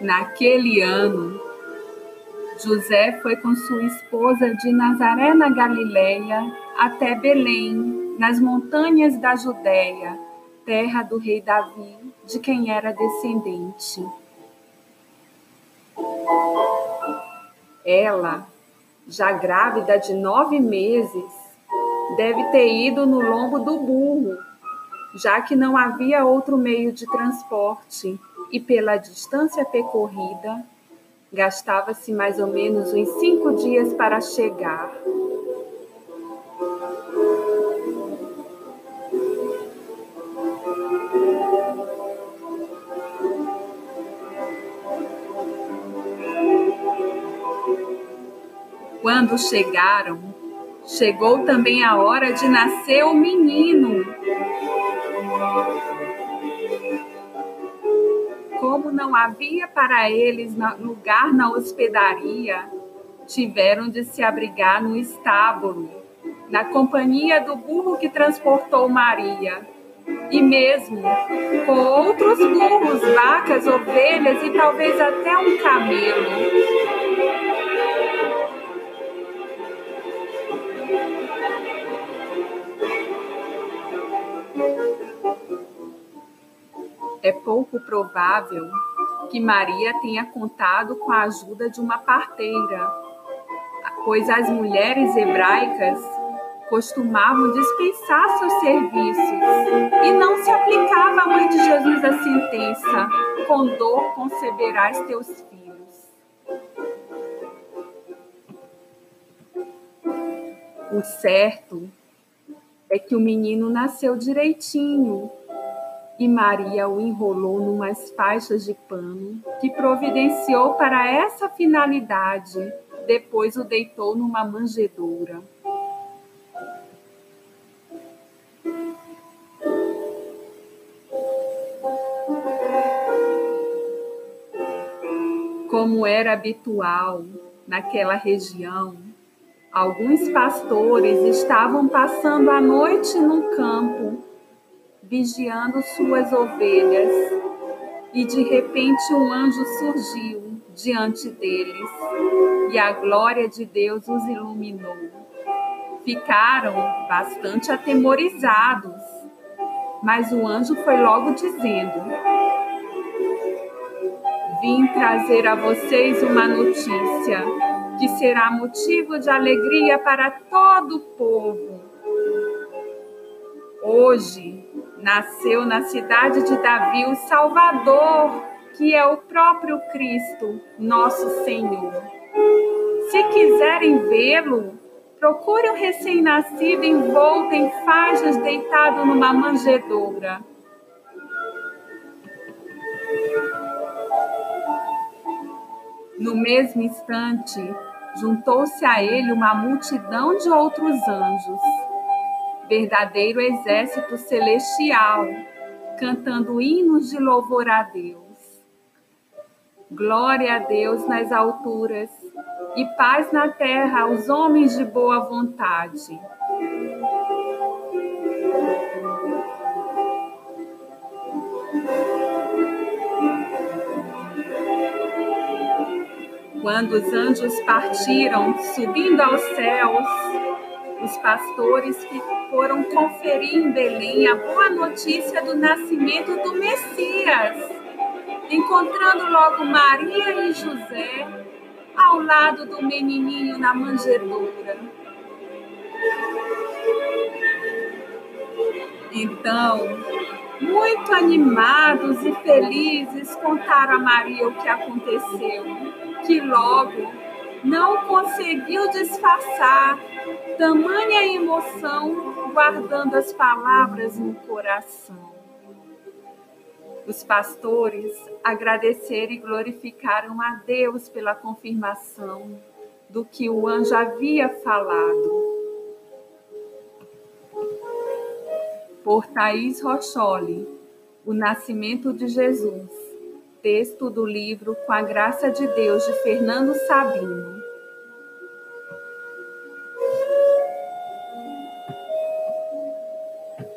Naquele ano, José foi com sua esposa de Nazaré na Galileia até Belém, nas montanhas da Judéia, terra do rei Davi, de quem era descendente. Ela, já grávida de nove meses, deve ter ido no lombo do burro, já que não havia outro meio de transporte e pela distância percorrida, gastava-se mais ou menos uns cinco dias para chegar. Quando chegaram, chegou também a hora de nascer o menino. Como não havia para eles lugar na hospedaria, tiveram de se abrigar no estábulo, na companhia do burro que transportou Maria, e mesmo com outros burros, vacas, ovelhas e talvez até um camelo. É pouco provável que Maria tenha contado com a ajuda de uma parteira, pois as mulheres hebraicas costumavam dispensar seus serviços e não se aplicava à mãe de Jesus a sentença: com dor conceberás teus filhos. O certo é que o menino nasceu direitinho e Maria o enrolou numas faixas de pano que providenciou para essa finalidade. Depois o deitou numa manjedoura. Como era habitual naquela região, alguns pastores estavam passando a noite no campo vigiando suas ovelhas, e de repente um anjo surgiu diante deles, e a glória de Deus os iluminou. Ficaram bastante atemorizados, mas o anjo foi logo dizendo: Vim trazer a vocês uma notícia que será motivo de alegria para todo o povo. Hoje nasceu na cidade de Davi o Salvador, que é o próprio Cristo, nosso Senhor. Se quiserem vê-lo, procure o recém-nascido envolto em faixas, deitado numa manjedoura. No mesmo instante, juntou-se a ele uma multidão de outros anjos verdadeiro exército celestial, cantando hinos de louvor a Deus. Glória a Deus nas alturas e paz na terra aos homens de boa vontade. Quando os anjos partiram, subindo aos céus, os pastores que foram conferir em Belém a boa notícia do nascimento do Messias, encontrando logo Maria e José ao lado do menininho na manjedoura. Então, muito animados e felizes, contaram a Maria o que aconteceu, que logo não conseguiu disfarçar tamanha emoção guardando as palavras no coração. Os pastores agradeceram e glorificaram a Deus pela confirmação do que o anjo havia falado. Por Thaís Rocholi, O Nascimento de Jesus, texto do livro Com a Graça de Deus de Fernando Sabino.